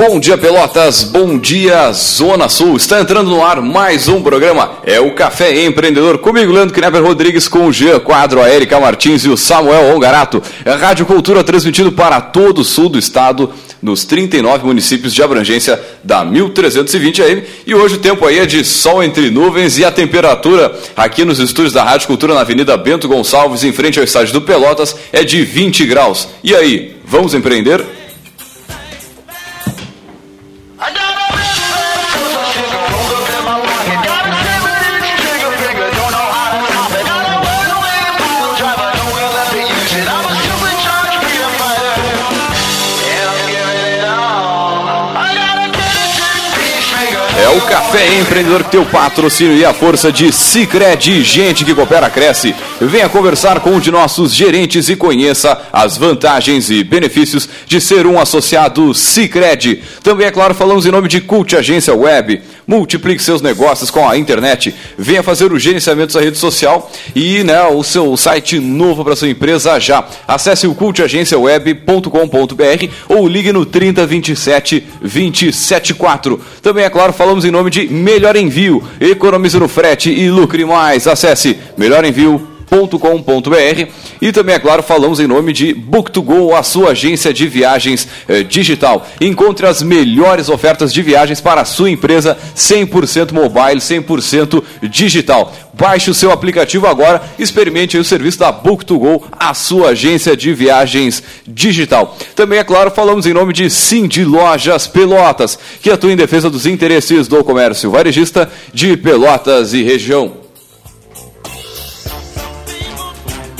Bom dia, Pelotas. Bom dia, Zona Sul. Está entrando no ar mais um programa. É o Café Empreendedor. Comigo, Leandro Knepper Rodrigues, com o Jean Quadro, a Erika Martins e o Samuel Ongarato. É Rádio Cultura transmitido para todo o sul do estado, nos 39 municípios de abrangência da 1320 AM. E hoje o tempo aí é de sol entre nuvens e a temperatura aqui nos estúdios da Rádio Cultura na Avenida Bento Gonçalves, em frente ao estádio do Pelotas, é de 20 graus. E aí, vamos empreender? Empreendedor que tem o patrocínio e a força de Cicred, gente que coopera, cresce. Venha conversar com um de nossos gerentes e conheça as vantagens e benefícios de ser um associado Cicred. Também, é claro, falamos em nome de Cult Agência Web. Multiplique seus negócios com a internet. Venha fazer o gerenciamento da rede social e né, o seu site novo para sua empresa já. Acesse o cultagenciaweb.com.br ou ligue no 3027 274. Também, é claro, falamos em nome de Melhor Envio. Economize no frete e lucre mais. Acesse melhorenvio.com.br e também, é claro, falamos em nome de Book2Go, a sua agência de viagens eh, digital. Encontre as melhores ofertas de viagens para a sua empresa 100% mobile, 100% digital. Baixe o seu aplicativo agora, experimente o serviço da Book2Go, a sua agência de viagens digital. Também, é claro, falamos em nome de de Lojas Pelotas, que atua em defesa dos interesses do comércio varejista de Pelotas e região.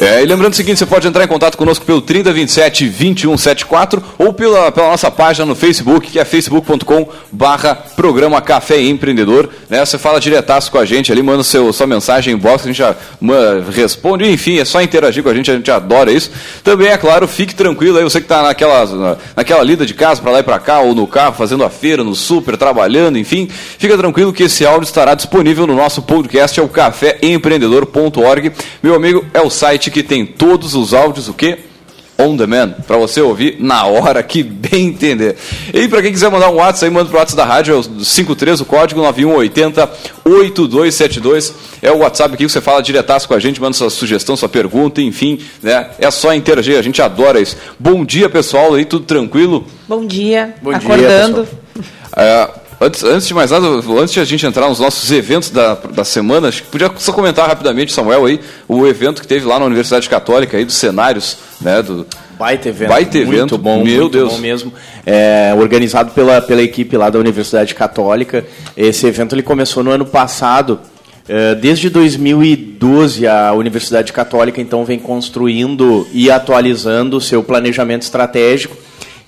É, e lembrando o seguinte, você pode entrar em contato conosco pelo 3027 2174 ou pela, pela nossa página no Facebook, que é facebook.com barra programa Café Empreendedor. Né? Você fala diretaço com a gente ali, manda seu, sua mensagem em box, a gente já manda, responde, enfim, é só interagir com a gente, a gente adora isso. Também, é claro, fique tranquilo aí, você que está naquela, na, naquela lida de casa para lá e para cá, ou no carro, fazendo a feira, no super, trabalhando, enfim, fica tranquilo que esse áudio estará disponível no nosso podcast, é o caféempreendedor.org. Meu amigo, é o site que tem todos os áudios, o quê? On demand, para você ouvir na hora que bem entender. E para quem quiser mandar um WhatsApp, aí manda pro WhatsApp da rádio, é o 53, o código 9180 8272. É o WhatsApp aqui que você fala diretaço com a gente, manda sua sugestão, sua pergunta, enfim, né? É só interagir, a gente adora isso. Bom dia, pessoal, aí tudo tranquilo? Bom dia, Bom acordando. Dia, é, Antes, antes de mais nada, antes de a gente entrar nos nossos eventos da, da semana, acho que podia só comentar rapidamente, Samuel, aí, o evento que teve lá na Universidade Católica, aí, dos cenários, né, do... Baita evento. Baita evento. Muito bom, Meu muito Deus. bom mesmo. É, organizado pela, pela equipe lá da Universidade Católica. Esse evento ele começou no ano passado. É, Desde 2012, a Universidade Católica então vem construindo e atualizando o seu planejamento estratégico.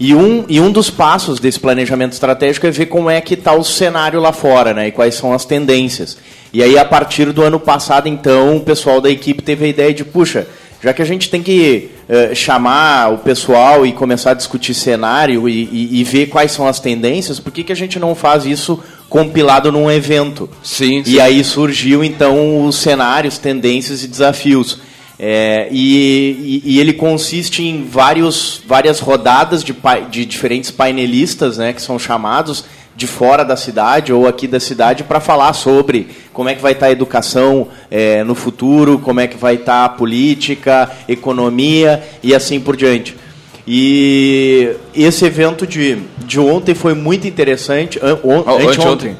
E um, e um dos passos desse planejamento estratégico é ver como é que está o cenário lá fora, né? E quais são as tendências. E aí, a partir do ano passado, então, o pessoal da equipe teve a ideia de, puxa, já que a gente tem que eh, chamar o pessoal e começar a discutir cenário e, e- e ver quais são as tendências, por que, que a gente não faz isso compilado num evento? Sim, sim. E aí surgiu, então, os cenários, tendências e desafios. É, e, e- e ele consiste em vários, várias rodadas de, de diferentes painelistas, né, que são chamados de fora da cidade ou aqui da cidade para falar sobre como é que vai estar a educação é, no futuro, como é que vai estar a política, economia e assim por diante. E esse evento de, de ontem foi muito interessante. An, on, Oh, anteontem.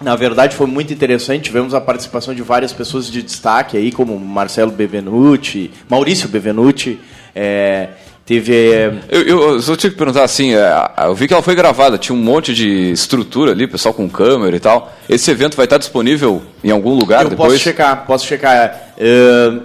Na verdade, foi muito interessante. Tivemos a participação de várias pessoas de destaque aí, como Marcelo Bevenuti, Maurício Bevenuti. é, teve. é, Eu, eu, só tinha que perguntar assim, é, eu vi que ela foi gravada, tinha um monte de estrutura ali, pessoal com câmera e tal. Esse evento vai estar disponível em algum lugar eu depois? posso checar, posso checar.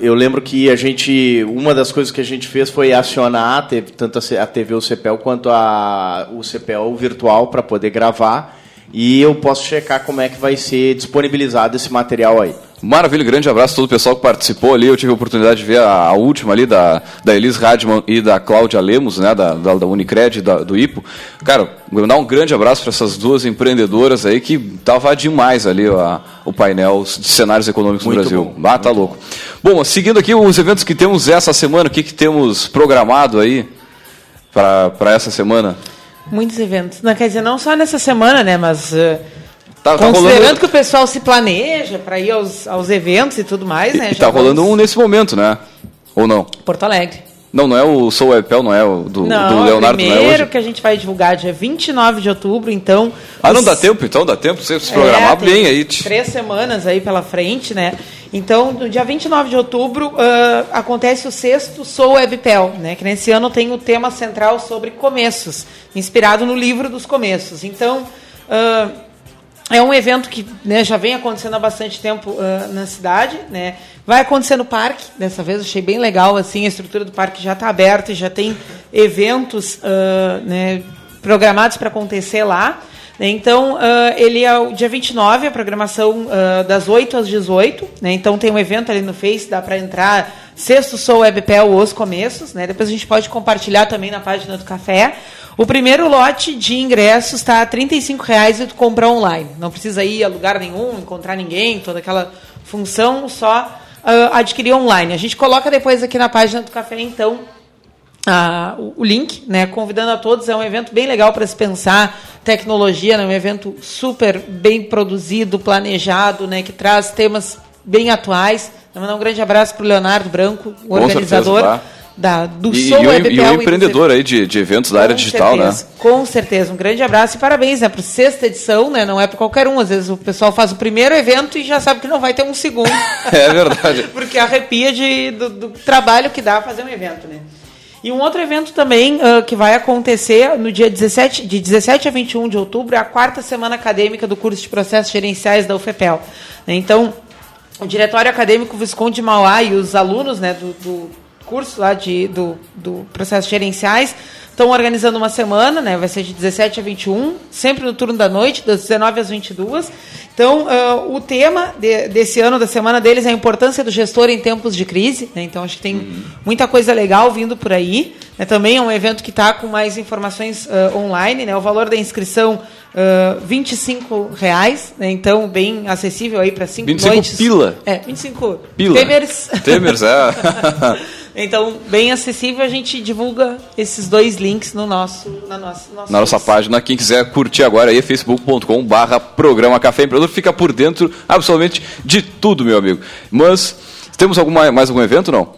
Eu lembro que a gente. Uma das coisas que a gente fez foi acionar tanto a TV o CEPEL quanto a, o CEPEL virtual para poder gravar. E eu posso checar como é que vai ser disponibilizado esse material aí. Maravilha, grande abraço a todo o pessoal que participou ali. Eu tive a oportunidade de ver a, a última ali da, da Elis Radman e da Cláudia Lemos, né, da, da, da Unicred, da, do IPO. Cara, mandar um grande abraço para essas duas empreendedoras aí que tava demais ali a, o painel de cenários econômicos Muito no Brasil. bom, ah, tá louco. Bom, seguindo aqui os eventos que temos essa semana, o que, que temos programado aí para essa semana? Muitos eventos. Não, quer dizer, não só nessa semana, né? Mas uh, Tá, tá considerando rolando, que o pessoal se planeja para ir aos, aos eventos e tudo mais, né? e já tá rolando um vamos- nesse momento, né? Ou não? Porto Alegre. Não, não é o Sou Webpel, não é o do, Não, do Leonardo, o não é primeiro hoje? que a gente vai divulgar dia 29 de outubro, então... Ah, não os- dá tempo, então dá tempo você se programar É, bem aí. Três semanas aí pela frente, né? Então, no dia 29 de outubro, ah, acontece o sexto Sou Webpel, né? Que nesse ano tem o tema central sobre começos, inspirado no livro dos começos. Então, ah, é um evento que né, já vem acontecendo há bastante tempo ah, na cidade, né? Vai acontecer no parque, dessa vez achei bem legal, assim, a estrutura do parque já está aberta e já tem eventos ah, né, programados para acontecer lá. Então, ah, ele é o dia 29, a programação das 8 às 18. Né? Então, tem um evento ali no Face, dá para entrar. Sexto Sou Webpel, Os Começos. Né? Depois a gente pode compartilhar também na página do Café. O primeiro lote de ingressos está a 35 reais e tu compra online. Não precisa ir a lugar nenhum, encontrar ninguém, toda aquela função, só ah, adquirir online. A gente coloca depois aqui na página do Café, então, ah, o, o link, né? Convidando a todos, é um evento bem legal para se pensar tecnologia, né? Um evento super bem produzido, planejado, né? Que traz temas bem atuais. Vou mandar um grande abraço para o Leonardo Branco, o organizador certeza, tá. Da, do E, Sou e, o, e o empreendedor aí de, de eventos da área digital, certeza, né? Com certeza. Um grande abraço e parabéns, né? Para sexta edição, né? Não é para qualquer um. Às vezes o pessoal faz o primeiro evento e já sabe que não vai ter um segundo. É verdade. Porque arrepia de, do, do trabalho que dá fazer um evento, né? E um outro evento também ah, que vai acontecer no dia 17, de 17 a 21 de outubro é a quarta semana acadêmica do curso de processos gerenciais da UFPEL. né? Então, o diretório acadêmico Visconde de Mauá e os alunos né, do, do curso lá de, do, do processos gerenciais estão organizando uma semana, né, vai ser de 17 a 21, sempre no turno da noite, das 19 às 22. Então, ah, o tema de- desse ano, da semana deles, é a importância do gestor em tempos de crise. né? Então, acho que tem muita coisa legal vindo por aí. né? Também é um evento que está com mais informações ah, online. Né? O valor da inscrição ah, 25 reais, né? então bem acessível aí para cinco 25 noites. pila. É, 25 Pila. Temers. Temers, é. então, bem acessível, a gente divulga esses dois links no nosso, na nossa, nosso Na nossa página, quem quiser curtir agora aí, é facebook.com barra programa Café Empreendedor, fica por dentro absolutamente de tudo, meu amigo. Mas, temos alguma, mais algum evento, não?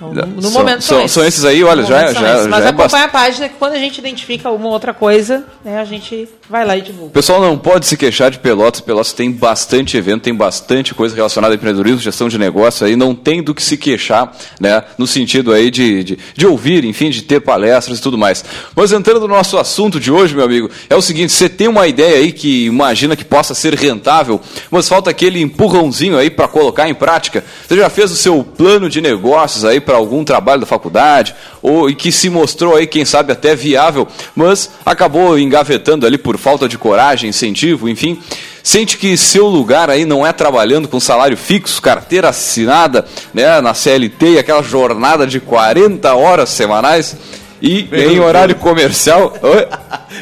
No, no São- momento são- são esses aí, olha, No já- são já- esses. já Mas é acompanha a página que quando a gente identifica uma ou outra coisa, né, a gente vai lá e divulga. pessoal não pode se queixar de Pelotas. Pelotas tem bastante evento, tem bastante coisa relacionada a empreendedorismo, gestão de negócio aí, não tem do que se queixar, né? No sentido aí de, de, de ouvir, enfim, de ter palestras e tudo mais. Mas entrando no nosso assunto de hoje, meu amigo, é o seguinte: você tem uma ideia aí que imagina que possa ser rentável, mas falta aquele empurrãozinho aí para colocar em prática. Você já fez o seu plano de negócios aí para algum trabalho da faculdade, ou e que se mostrou aí, quem sabe, até viável, mas acabou engavetando ali por falta de coragem, incentivo, enfim. Sente que seu lugar aí não é trabalhando com salário fixo, carteira assinada, né, na CLT e aquela jornada de 40 horas semanais e em horário comercial.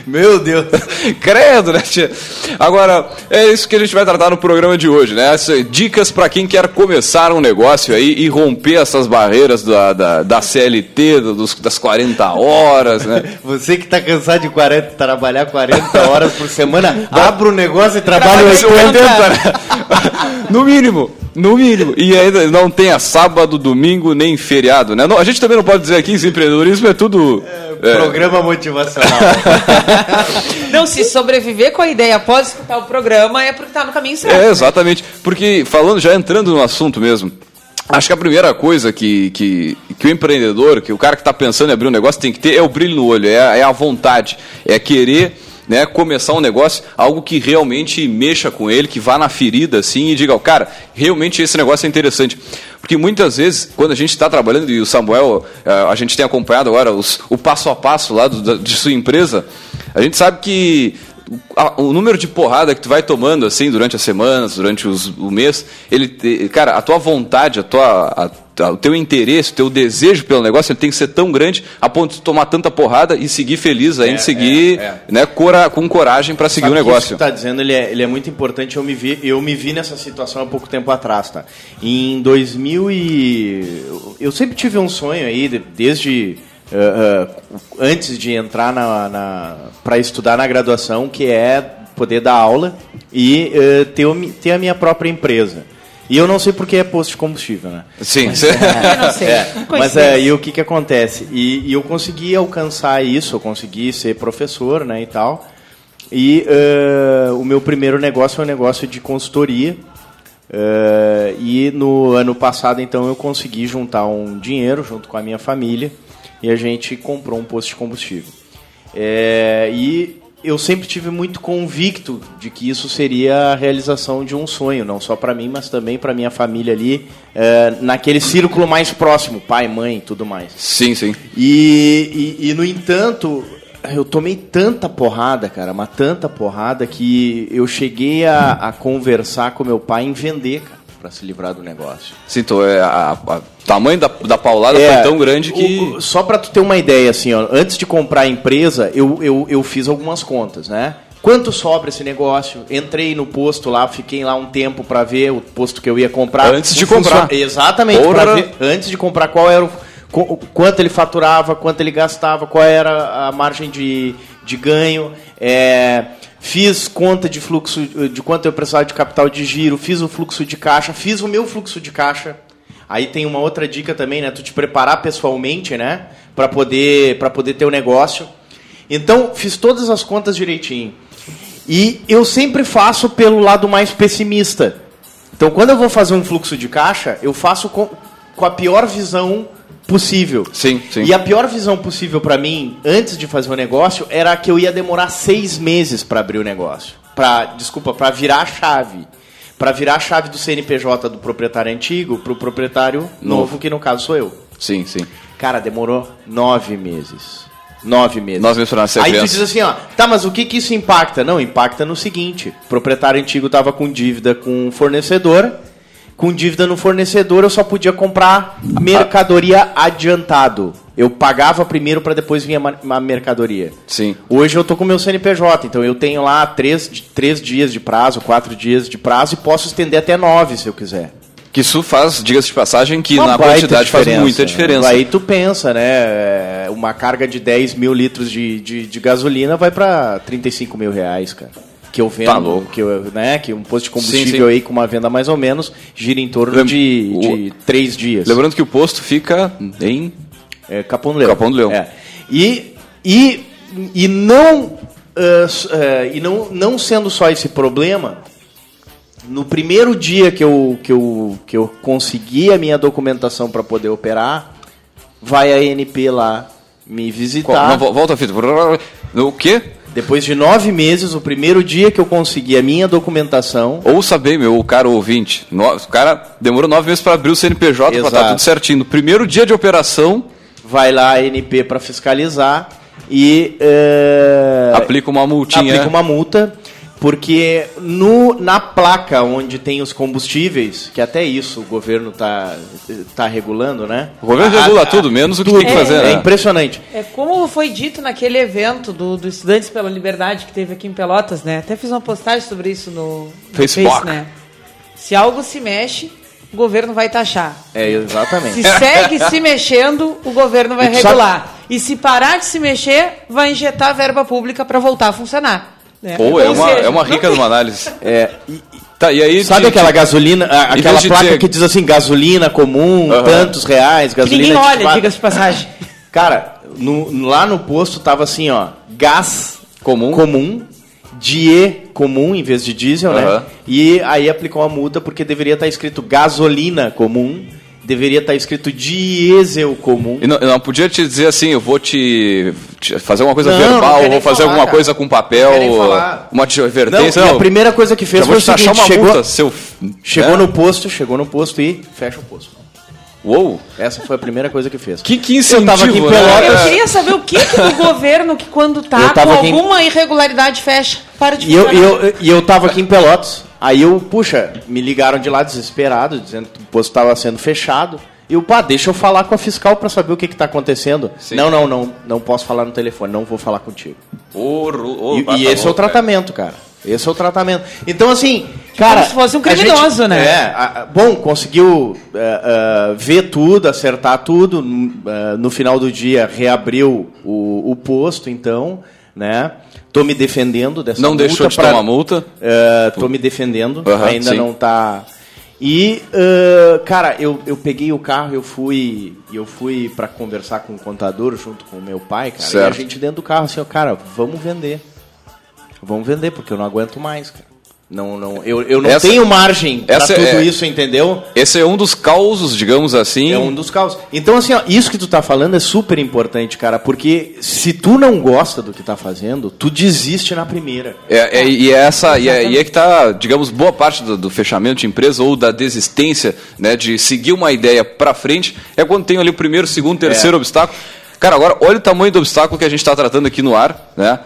Meu Deus. Credo, né, tia? Agora, é isso que a gente vai tratar no programa de hoje, né? Dicas para quem quer começar um negócio aí e romper essas barreiras da, da, da CLT, do- dos, das 40 horas, né? Você que tá cansado de 40, trabalhar 40 horas por semana, abre o negócio e trabalha Trabalha 80. 80, né? No mínimo, no mínimo. E ainda não tenha sábado, domingo, nem feriado, né? Não, a gente também não pode dizer aqui empreendedorismo é tudo... é, Programa motivacional. Não, se sobreviver com a ideia após escutar o programa é porque está no caminho certo. É, exatamente. Porque, falando, já entrando no assunto mesmo, acho que a primeira coisa que, que, que o empreendedor, que o cara que está pensando em abrir um negócio tem que ter é o brilho no olho, é, a- é a vontade, é querer né, começar um negócio, algo que realmente mexa com ele, que vá na ferida assim e diga, cara, realmente esse negócio é interessante. Porque muitas vezes, quando a gente está trabalhando, e o Samuel, eh, a gente tem acompanhado agora os- o passo a passo lá do- da- de sua empresa, a gente sabe que a- o número de porrada que tu vai tomando assim durante as semanas, durante os, o mês, ele, cara, a tua vontade, a tua, a- o teu interesse, o teu desejo pelo negócio, ele tem que ser tão grande a ponto de tomar tanta porrada e seguir feliz ainda, É, seguir, é, é. né, cora- com coragem para seguir Sabe o que Isso negócio. que tu tá dizendo, ele é, ele é muito importante. Eu me, vi, eu me vi nessa situação há pouco tempo atrás, tá? Em 2000 e... Eu sempre tive um sonho aí, de- desde... eh, antes de entrar na, na para estudar na graduação, que é poder dar aula e eh, ter, o ter a minha própria empresa. E eu não sei porque é posto de combustível, né? Sim, Eu não sei. É, mas é, e o que que acontece? E, e eu consegui alcançar isso, eu consegui ser professor, né, e tal. E eh, o meu primeiro negócio é um negócio de consultoria. Eh, e no ano passado, então, eu consegui juntar um dinheiro junto com a minha família e a gente comprou um posto de combustível. É, e eu sempre tive muito convicto de que isso seria a realização de um sonho, não só para mim, mas também para minha família ali, é, naquele círculo mais próximo, pai, mãe e tudo mais. sim, sim. E, e, e, no entanto, eu tomei tanta porrada, cara, mas tanta porrada que eu cheguei a, a conversar com meu pai em vender, cara, para se livrar do negócio. Sim, tô, é, a, a- o tamanho da, da paulada É, foi tão grande que. o- só para tu ter uma ideia, assim, ó, antes de comprar a empresa, eu, eu, eu fiz algumas contas, né? Quanto sobra esse negócio? Entrei no posto lá, fiquei lá um tempo para ver o posto que eu ia comprar. Antes de O funcion- comprar. Exatamente, Porra. pra ver, antes de comprar qual era o, qu- quanto ele faturava, quanto ele gastava, qual era a margem de, de ganho. é, fiz conta de fluxo, de quanto eu precisava de capital de giro, fiz o fluxo de caixa, fiz o meu fluxo de caixa. Aí tem uma outra dica também, né? Tu te preparar pessoalmente, né? Para poder, pra poder ter o negócio. Então, fiz todas as contas direitinho. E eu sempre faço pelo lado mais pessimista. Então, quando eu vou fazer um fluxo de caixa, eu faço com, com a pior visão possível. Sim, sim. E a pior visão possível para mim, antes de fazer o negócio, era que eu ia demorar seis meses para abrir o negócio. Pra, desculpa, para virar a chave. Para virar a chave do CNPJ do proprietário antigo para o proprietário novo. Novo. que no caso sou eu. Sim, sim. Cara, demorou nove meses. Nove meses. Nove meses pra nascer Aí tu criança. diz assim, ó, tá, mas o que que isso impacta? Não, impacta no seguinte: o proprietário antigo tava com dívida com o fornecedor, com dívida no fornecedor eu só podia comprar mercadoria adiantado. Eu pagava primeiro para depois vir a mercadoria. Sim. Hoje eu tô com meu CNPJ, então eu tenho lá três, três dias de prazo, quatro dias de prazo e posso estender até nove se eu quiser. Que isso faz, diga-se de passagem, que Uma na quantidade faz muita diferença. Aí tu pensa, né? é, Uma carga de 10 mil litros de, de, de gasolina vai para 35 mil reais, cara. Que eu vendo, Tá louco. que, eu, né, que um posto de Sim, combustível sim. aí com uma venda mais ou menos gira em torno Lem- de, o- de três dias. Lembrando que o posto fica em. É, Capão do Leão. Capão do Leão. É. E, e, e não, s- ah, e não, não sendo só esse problema, no primeiro dia que eu, que eu, que eu consegui a minha documentação para poder operar, vai a ANP lá me visitar. Não, vo- volta a fita. O quê? Depois de nove meses, o primeiro dia que eu consegui a minha documentação, Ouça bem, meu caro ouvinte. No- o cara demorou nove meses para abrir o CNPJ para estar Exato. tudo certinho. No primeiro dia de operação, vai lá a ANP para fiscalizar e eh, aplica uma multinha. aplica uma multa, porque no, na placa onde tem os combustíveis, que até isso o governo está tá regulando, né? O governo A- regula a- tudo, menos o que tudo. tem que fazer, É, né? impressionante. É como foi dito naquele evento do, do Estudantes pela Liberdade que teve aqui em Pelotas, né? Até fiz uma postagem sobre isso no, no Facebook. Face, né? Se algo se mexe, o governo vai taxar. É, exatamente. Se segue se mexendo, o governo vai E tu sabe- regular. E se parar de se mexer, vai injetar verba pública para voltar a funcionar. Né? Pô, é Ou uma, seja, é uma rica tem- de uma análise. É, e- Tá, e aí, sabe te- aquela te- gasolina, a- aquela de placa dizer- que diz assim, gasolina comum, Aham. tantos reais, Que gasolina ninguém de olha, diga-se de passagem. Cara, no- lá no posto tava assim, ó, gás Comum. comum, die comum em vez de diesel, né? Aham. E aí aplicou uma multa porque deveria estar escrito gasolina comum, deveria estar escrito diesel comum. E não, não podia te dizer assim, eu vou te, te fazer alguma coisa Não, não verbal, quer vou fazer falar, alguma cara. coisa com Não papel, uma Não, advertência. e a primeira coisa que fez foi o seguinte, uma chegou, multa, seu... chegou né? no posto, chegou no posto e fecha o posto. Uou! Essa foi a primeira coisa que fez. Que, que incentivo, Eu tava aqui em né? Pelotas. Eu queria saber o que, que o governo, que quando tá com aqui em- alguma irregularidade, fecha. Para de E eu, e eu, e eu tava aqui em Pelotas. Aí eu, puxa, me ligaram de lá desesperado, dizendo que o posto estava sendo fechado. E eu, pá, deixa eu falar com a fiscal para saber o que que tá acontecendo. Sim. Não, não, não, não posso falar no telefone, não vou falar contigo. Ro- ô, E, tá e esse é o louco, tratamento, cara. Esse é o tratamento. Então, assim, cara. se fosse um criminoso, gente- né? É, a- bom, conseguiu é, é, ver tudo, acertar tudo. é, no final do dia, reabriu o, o posto, então, né? Tô me defendendo dessa Não multa. deixou de pra- tomar multa? é, tô me defendendo, ainda sim. não tá. E, cara, eu, eu peguei o carro, eu fui eu fui para conversar com o contador junto com o meu pai, cara. E Certo. a gente dentro do carro assim, ó, cara, vamos vender. Vamos vender, porque eu não aguento mais, cara. Não, não, eu, eu não Essa- tenho margem para tudo é- isso, entendeu? Esse é um dos causos, digamos assim. É um dos causos. Então, assim, ó, isso que tu tá falando é super importante, cara, porque se tu não gosta do que tá fazendo, tu desiste na primeira. É, é- e, é essa, e, é, e é que está, digamos, boa parte do, do fechamento de empresa ou da desistência né, de seguir uma ideia para frente é quando tem ali o primeiro, segundo, terceiro obstáculo. Cara, agora olha o tamanho do obstáculo que a gente está tratando aqui no ar, né?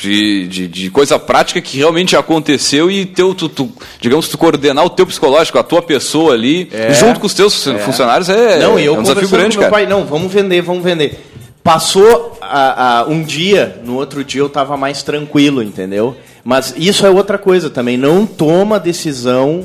De, de, de coisa prática que realmente aconteceu e teu, tu, tu- digamos, tu coordenar o teu psicológico, a tua pessoa ali, É. junto com os teus funcionários, é, não, eu é um desafio grande, com meu cara. pai, não, vamos vender, vamos vender. Passou a- a- um dia, no outro dia eu tava mais tranquilo, entendeu? Mas isso é outra coisa também. Não toma decisão.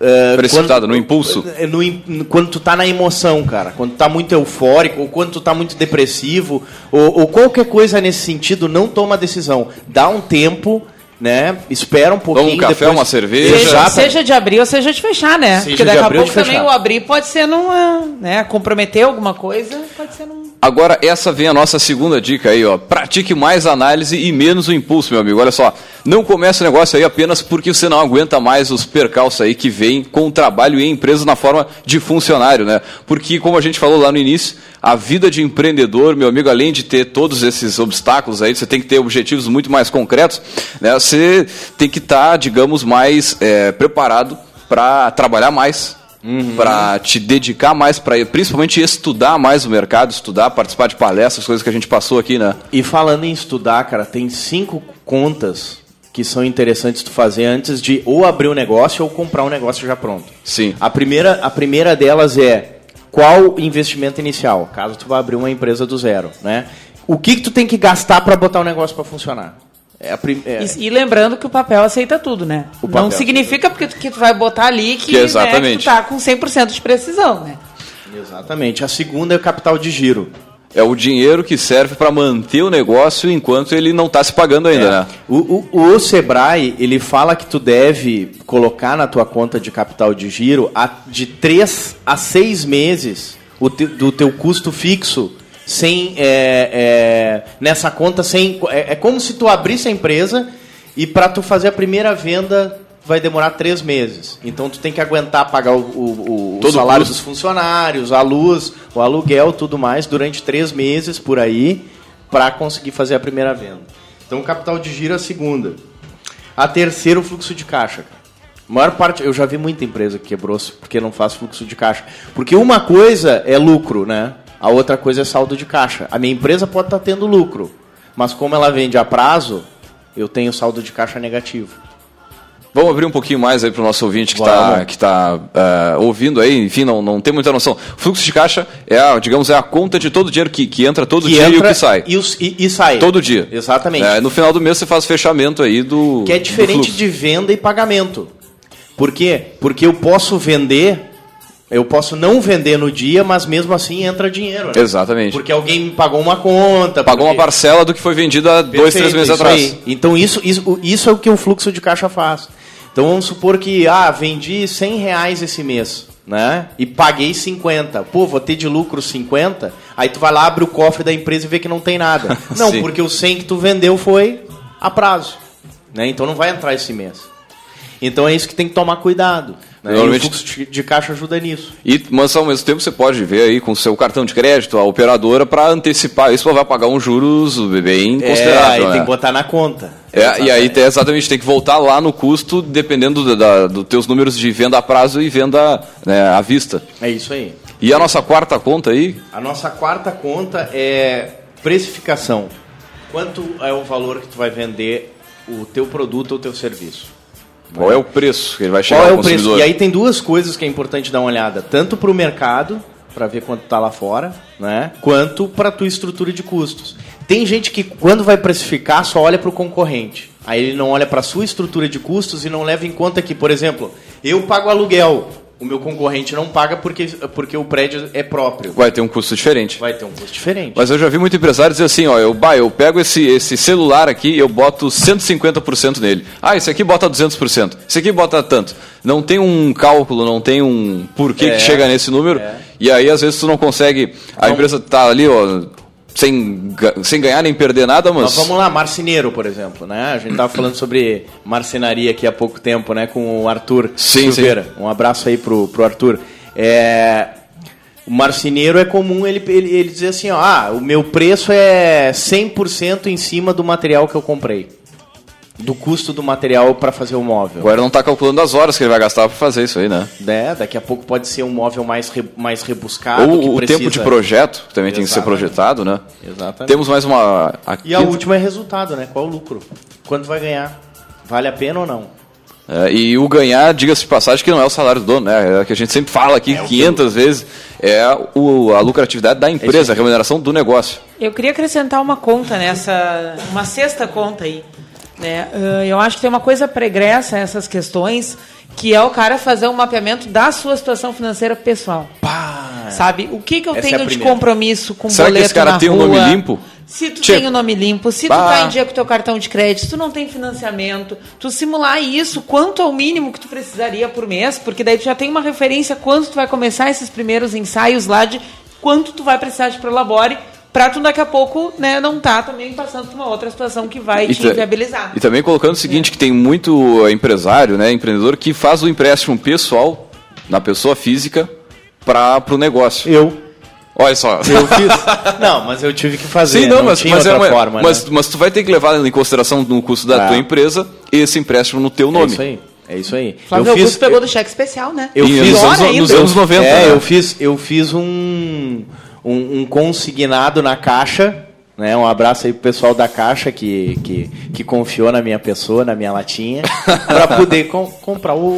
Eh, Precipitada, no impulso. eh, no quando tu tá na emoção, cara. Quando tu tá muito eufórico, ou quando tu tá muito depressivo, ou, ou qualquer coisa nesse sentido, não toma decisão. Dá um tempo, né? Espera um pouquinho. um café, depois- uma cerveja. Seja, seja de abrir ou seja de fechar, né? Seja Porque daqui a pouco também o abrir pode ser num, né, comprometer alguma coisa, pode ser num... Agora, essa vem a nossa segunda dica aí, ó. Pratique mais análise e menos o impulso, meu amigo. Olha só, não comece o negócio aí apenas porque você não aguenta mais os percalços aí que vem com o trabalho em empresas na forma de funcionário, né? Porque, como a gente falou lá no início, a vida de empreendedor, meu amigo, além de ter todos esses obstáculos aí, você tem que ter objetivos muito mais concretos, né? Você tem que estar, digamos, mais é, preparado para trabalhar mais, para te dedicar mais, para principalmente estudar mais o mercado, estudar, participar de palestras, coisas que a gente passou aqui, né? E falando em estudar, cara, tem cinco contas que são interessantes tu fazer antes de ou abrir um negócio ou comprar um negócio já pronto. Sim. A primeira, a primeira delas é qual o investimento inicial, caso tu vá abrir uma empresa do zero, né? O que, que tu tem que gastar para botar o negócio para funcionar? É a prim- é- E, e lembrando que o papel aceita tudo, né? O papel Não significa porque tu, que tu vai botar ali que, Que né, exatamente. que tu tá com 100% de precisão, né? Exatamente. A segunda é o capital de giro. É o dinheiro que serve para manter o negócio enquanto ele não está se pagando ainda, né? O, o, o Sebrae, ele fala que tu deve colocar na tua conta de capital de giro a, de 3 a 6 meses o te- do teu custo fixo sem é, é, nessa conta sem é, é como se tu abrisse a empresa e para tu fazer a primeira venda vai demorar três meses. Então tu tem que aguentar pagar o, o, o Todo salário custo. dos funcionários, a luz, o aluguel, tudo mais durante três meses por aí para conseguir fazer a primeira venda. Então o capital de giro é a segunda. A terceira o fluxo de caixa. A maior parte, eu já vi muita empresa que quebrou porque não faz fluxo de caixa. Porque uma coisa é lucro, né? A outra coisa é saldo de caixa. A minha empresa pode estar tendo lucro, mas como ela vende a prazo, eu tenho saldo de caixa negativo. Vamos abrir um pouquinho mais aí para o nosso ouvinte que está que tá, eh, ouvindo aí, enfim, não, não tem muita noção. Fluxo de caixa é, a, digamos, é a conta de todo o dinheiro que, que entra todo Que dia e o entra que sai. E, os- e- e sai. Todo dia. Exatamente. É, no final do mês você faz fechamento aí do. Que é diferente de venda e pagamento. Por quê? Porque eu posso vender, eu posso não vender no dia, mas mesmo assim entra dinheiro. né? Exatamente. Porque alguém me pagou uma conta. Pagou uma porque- parcela do que foi vendido há dois, Perfeito, três meses atrás. aí. Então isso, isso, isso é o que o fluxo de caixa faz. Então vamos supor que, ah, vendi 100 reais esse mês, né? E paguei 50. Pô, vou ter de lucro 50. Aí tu vai lá, abre o cofre da empresa e vê que não tem nada. Não, porque o 100 que tu vendeu foi a prazo. Né? Então não vai entrar esse mês. Então é isso que tem que tomar cuidado. Né? E o Normalmente- fluxo de- caixa ajuda nisso. E, mas ao mesmo tempo você pode ver aí com o seu cartão de crédito, a operadora, para antecipar isso, vai pagar um juros bem É, considerável. aí né? tem que botar na conta. É, e aí tem, exatamente tem que voltar lá no custo, dependendo dos do, do teus números de venda a prazo e venda né, à vista. É isso aí. E a nossa quarta conta aí? A nossa quarta conta é precificação. Quanto é o valor que tu vai vender o teu produto ou teu serviço? Qual é o preço que ele vai chegar Qual é o preço? E aí tem duas coisas que é importante dar uma olhada, tanto para o mercado, para ver quanto está lá fora, né? Quanto para a tua estrutura de custos. Tem gente que quando vai precificar só olha para o concorrente. Aí ele não olha para a sua estrutura de custos e não leva em conta que, por exemplo, eu pago aluguel, o meu concorrente não paga porque, porque o prédio é próprio. Vai ter um custo diferente. Vai ter um custo diferente. Mas eu já vi muito empresário dizer assim, ó, eu, bah, eu pego esse, esse celular aqui e eu boto 150% nele. Ah, esse aqui bota 200%, esse aqui bota tanto. Não tem um cálculo, não tem um porquê É, que chega nesse número. é. E aí, às vezes, tu não consegue... A empresa tá ali, ó, sem, sem ganhar nem perder nada, mas... Mas vamos lá, marceneiro, por exemplo, né? A gente tava falando sobre marcenaria aqui há pouco tempo, né? Com o Arthur Sim, Silveira. Um abraço aí pro, pro Arthur. É, o marceneiro é comum ele, ele, ele dizer assim, ó, ah, o meu preço é 100% em cima do material que eu comprei. Do custo do material para fazer o móvel. Agora não tá calculando as horas que ele vai gastar para fazer isso aí, né? Né? Daqui a pouco pode ser um móvel mais, re- mais rebuscado. que Ou o precisa- tempo de projeto, que também tem que ser Exatamente. projetado, né? Exatamente. Temos mais uma... E a última é resultado, né? Qual o lucro? Quanto vai ganhar? Vale a pena ou não? É, e o ganhar, diga-se de passagem, que não é o salário do dono, né? É o que a gente sempre fala aqui 500 vezes, é o, a lucratividade da empresa, a remuneração do negócio. Eu queria acrescentar uma conta nessa, uma sexta conta aí. Né? Ah, Eu acho que tem uma coisa pregressa a essas questões, que é o cara fazer um mapeamento da sua situação financeira pessoal. Sabe? O que, que eu Essa é tenho a de compromisso com Será que boleto esse cara na tem um rua? nome limpo? Se tu Tipo, tem o nome limpo, se tu bah. tá em dia com o teu cartão de crédito, se tu não tem financiamento, tu simular isso, quanto é o mínimo que tu precisaria por mês, porque daí tu já tem uma referência quando tu vai começar esses primeiros ensaios lá de quanto tu vai precisar de Prolabore, pra tu daqui a pouco né, não tá também passando por uma outra situação que vai te ta- inviabilizar. e também colocando o seguinte, que tem muito eh, empresário, né, empreendedor, que faz o empréstimo pessoal, na pessoa física, para o negócio. Eu. Olha só. Eu fiz. Não, mas eu tive que fazer. Sim, não, mas, tinha mas, é uma- forma, mas, né? mas tu vai ter que levar em consideração no custo da Ah. tua empresa esse empréstimo no teu É nome. isso aí. É isso aí. Flávio Augusto pegou do cheque especial, né? Eu E fiz anos, nos anos 90. É, né? eu fiz, eu fiz um, um, um consignado na caixa. Né, um abraço aí pro pessoal da Caixa que, que, que confiou na minha pessoa, na minha latinha, para poder com- comprar o,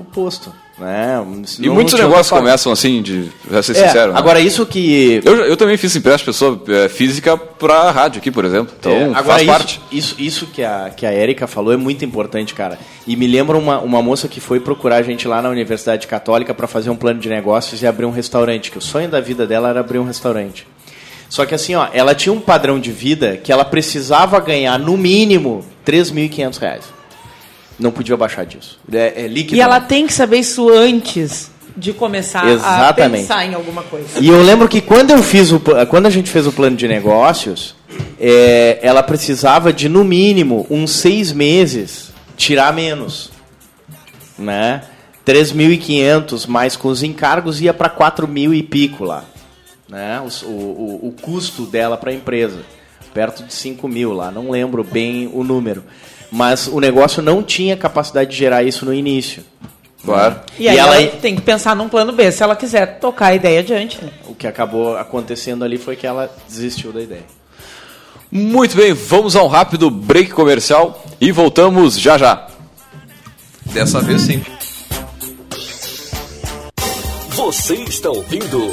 o posto. Né? E muitos negócios começam assim, de pra ser É, sincero. né? Agora, isso que. Eu, eu também fiz empréstimo pessoa eh, física para rádio aqui, por exemplo. Então É, agora faz isso, parte. Isso, isso que a, que a Erika falou é muito importante, cara. E me lembra uma, uma moça que foi procurar a gente lá na Universidade Católica para fazer um plano de negócios e abrir um restaurante, que o sonho da vida dela era abrir um restaurante. Só que assim, ó, ela tinha um padrão de vida que ela precisava ganhar no mínimo 3.500 reais. Não podia baixar disso. É, é líquido. E ela tem que saber isso antes de começar Exatamente. a pensar em alguma coisa. E eu lembro que quando eu fiz o quando a gente fez o plano de negócios, é, ela precisava de no mínimo uns seis meses tirar menos, né? 3.500 mais com os encargos ia para 4 mil e pico lá, né? O, o, o custo dela para a empresa perto de 5 mil lá, não lembro bem o número, mas o negócio não tinha capacidade de gerar isso no início. Claro. E aí E ela- ela tem que pensar num plano B, se ela quiser tocar a ideia adiante. né? O que acabou acontecendo ali foi que ela desistiu da ideia. Muito bem, vamos a um rápido break comercial e voltamos já já. Dessa vez sim. Você está ouvindo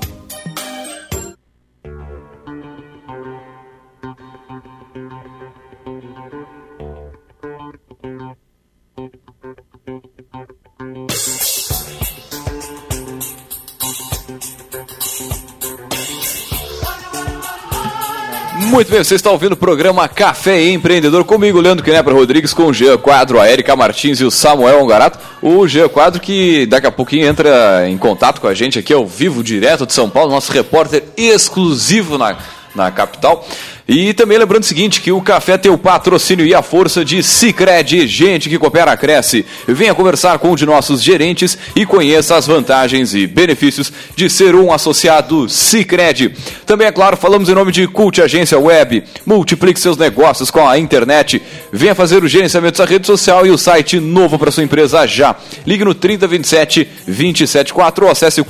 Muito bem, você está ouvindo o programa Café Empreendedor comigo, Leandro Knepper Rodrigues, com o Jean Quadro, a Erika Martins e o Samuel Angarato. O Jean Quadro que daqui a pouquinho entra em contato com a gente aqui ao vivo, direto de São Paulo, nosso repórter exclusivo na, na capital. E também lembrando o seguinte, que o café tem o patrocínio e a força de Cicred, gente que coopera, cresce. Venha conversar com um de nossos gerentes e conheça as vantagens e benefícios de ser um associado Cicred. Também, é claro, falamos em nome de Cult Agência Web. Multiplique seus negócios com a internet. Venha fazer o gerenciamento da rede social e o site novo para sua empresa já. Ligue no 3027 274 ou acesse o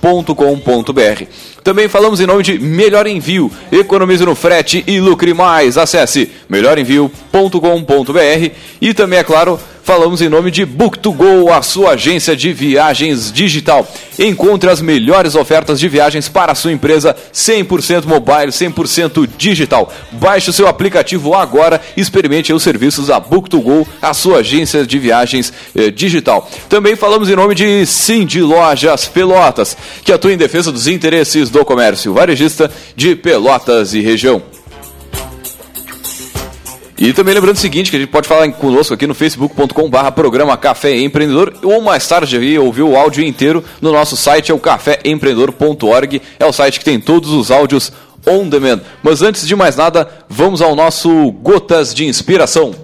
cultagênciaweb.com.br. Também falamos em nome de Melhor Envio. Economize no frete e lucre mais. Acesse melhorenvio.com.br e também, é claro, falamos em nome de Book2Go, a sua agência de viagens digital. Encontre as melhores ofertas de viagens para a sua empresa 100% mobile, 100% digital. Baixe o seu aplicativo agora e experimente os serviços da Book2Go, a sua agência de viagens eh, digital. Também falamos em nome de Cindy Lojas Pelotas, que atua em defesa dos interesses do comércio varejista de Pelotas e região. E também lembrando o seguinte, que a gente pode falar conosco aqui no facebook.com.br programa Café Empreendedor, ou mais tarde aí ouvir o áudio inteiro no nosso site, é o caféempreendedor.org, é o site que tem todos os áudios on demand. Mas antes de mais nada, vamos ao nosso Gotas de Inspiração.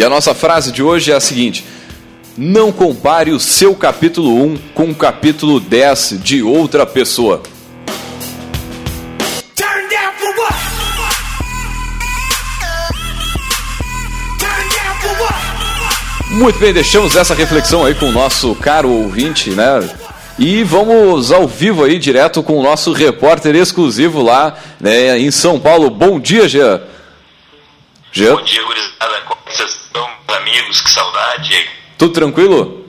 E a nossa frase de hoje é a seguinte: Não compare o seu capítulo 1 com o capítulo 10 de outra pessoa. Muito bem, deixamos essa reflexão aí com o nosso caro ouvinte, né? E vamos ao vivo aí, direto com o nosso repórter exclusivo lá né, em São Paulo. Bom dia, Jean. Jean. Bom dia, gurizada. Amigos? Que saudade. Tudo tranquilo?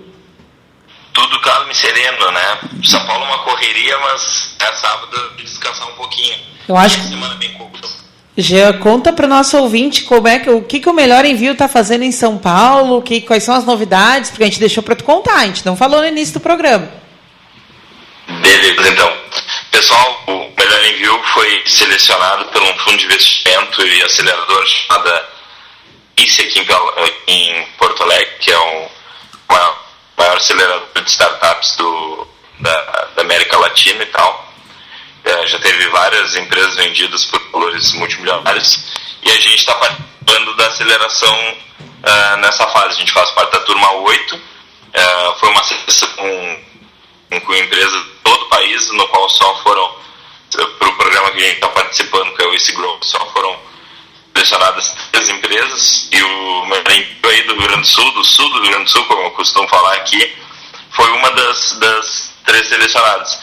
Tudo calmo e sereno, né? São Paulo é uma correria, mas é sábado de descansar um pouquinho. Eu acho que... Semana bem curta. Jean, conta para o nosso ouvinte como é que, o que, que o Melhor Envio está fazendo em São Paulo, que, quais são as novidades, porque a gente deixou para tu contar, a gente não falou no início do programa. Beleza, então. Pessoal, o Melhor Envio foi selecionado por um fundo de investimento e acelerador chamada ICE aqui em Porto Alegre, que é o maior acelerador de startups do, da, da América Latina e tal. É, já teve várias empresas vendidas por valores multimilionários e a gente está participando da aceleração uh, nessa fase. A gente faz parte da turma 8. Uh, foi uma seleção com, com empresas de todo o país, no qual só foram, para o programa que a gente está participando, que é o Easy Grow, só foram selecionadas três empresas. E o meu aí do Rio Grande do Sul, do sul do Rio Grande do Sul, como eu costumo falar aqui, foi uma das, das três selecionadas.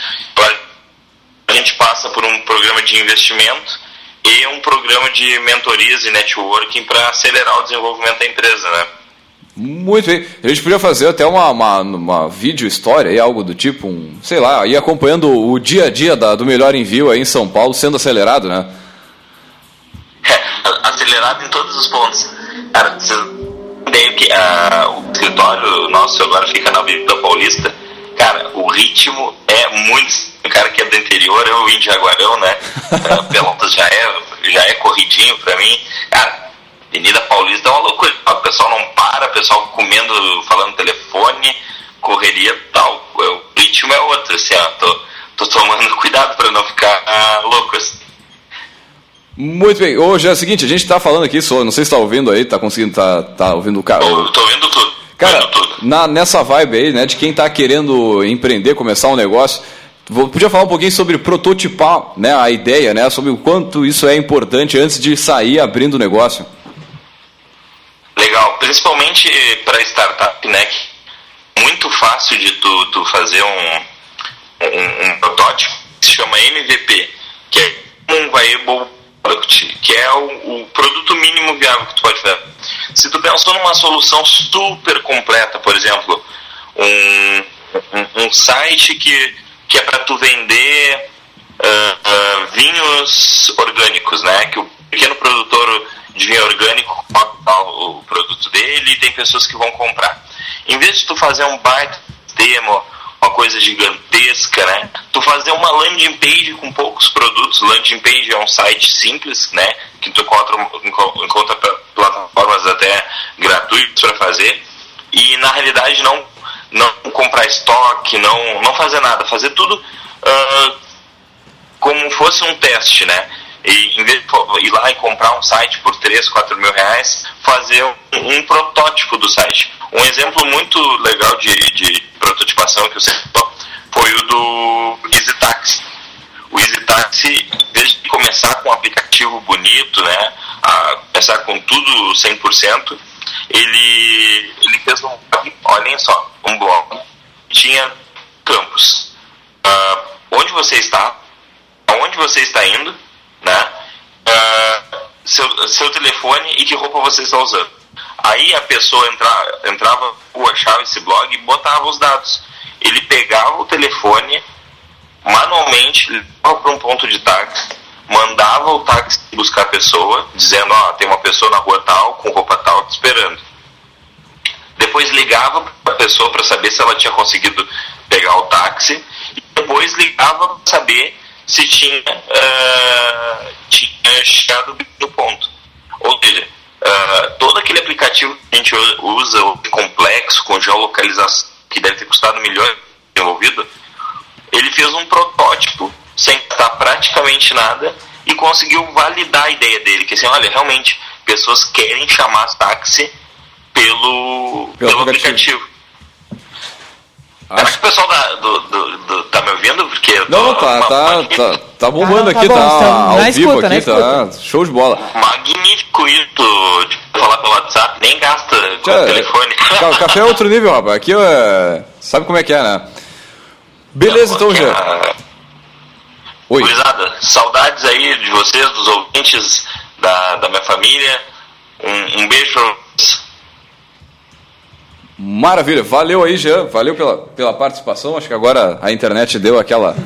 A gente passa por um programa de investimento e um programa de mentorias e networking para acelerar o desenvolvimento da empresa, né? Muito bem. A gente podia fazer até uma, uma, uma vídeo história aí, algo do tipo, um, sei lá, ir acompanhando o dia a dia da, do melhor envio aí em São Paulo sendo acelerado, né? É, acelerado em todos os pontos. Cara, tem que uh, o escritório nosso agora fica na Avenida Paulista. Cara, o ritmo é muito. O cara que é do interior, eu vim de Jaguarão, né? Uh, Pelotas já é, já é corridinho pra mim. Cara, Avenida Paulista é uma loucura. O pessoal não para, o pessoal comendo, falando telefone, correria tal. O ritmo é outro, assim, ó. Tô, tô tomando cuidado pra não ficar uh, louco, assim. Muito bem. Hoje é o seguinte, a gente está falando aqui, só, não sei se está ouvindo aí, está conseguindo, tá, tá ouvindo o cara. Estou ouvindo tudo. Cara, tudo. Na, nessa vibe aí, né, de quem está querendo empreender, começar um negócio, vou, podia falar um pouquinho sobre prototipar, né, a ideia, né, sobre o quanto isso é importante antes de sair abrindo o negócio. Legal, principalmente para startup, né, que muito fácil de tu, tu fazer um, um, um protótipo, se chama MVP, que é um viable product, que é o, o, produto mínimo viável que tu pode fazer. Se tu pensou numa solução super completa, por exemplo, um, um, um site que, que é para tu vender uh, uh, vinhos orgânicos, né? Que o pequeno produtor de vinho orgânico coloca o produto dele e tem pessoas que vão comprar. Em vez de tu fazer um baita demo uma coisa gigantesca, né? Tu fazer uma landing page com poucos produtos, landing page é um site simples, né? Que tu encontra, encontra plataformas até gratuitas para fazer e na realidade não não comprar estoque, não não fazer nada, fazer tudo uh, como fosse um teste, né? E em vez de ir lá e comprar um site por 3, 4 mil reais, fazer um, um protótipo do site. Um exemplo muito legal de, de prototipação que eu sempre foi o do EasyTaxi. O EasyTaxi, em vez de começar com um aplicativo bonito, né, a começar com tudo 100%, ele, ele fez um blog, olhem só, um blog, tinha campos. Uh, onde você está, aonde você está indo, né, uh, seu, seu telefone e que roupa você está usando. Aí a pessoa entra, entrava, achava esse blog e botava os dados. Ele pegava o telefone, manualmente, levava para um ponto de táxi, mandava o táxi buscar a pessoa, dizendo, ó, oh, tem uma pessoa na rua tal, com roupa tal, te esperando. Depois ligava para a pessoa para saber se ela tinha conseguido pegar o táxi, e depois ligava para saber se tinha, uh, tinha chegado no ponto. Ou seja, uh, todo aquele aplicativo que a gente usa, complexo, com geolocalização, que deve ter custado milhões desenvolvido, ele fez um protótipo sem gastar praticamente nada e conseguiu validar a ideia dele, que assim, olha, realmente, pessoas querem chamar táxi pelo, pelo, pelo aplicativo. aplicativo. Acho... Será que o pessoal da, do, do, do, tá me ouvindo? Porque não, tá, tá, tá, tá bombando ah, tá aqui, bom, tá ao vivo escuta, aqui, tá show de bola. Magnífico isso de falar pelo WhatsApp, nem gasta com o telefone. Café é outro nível, rapaz. Aqui é, sabe como é que é, né? Beleza, então, já. É... Oi. Gurizada, saudades aí de vocês, dos ouvintes da, da minha família. Um, um beijo Maravilha, valeu aí, Jean, valeu pela, pela participação. Acho que agora a internet deu aquela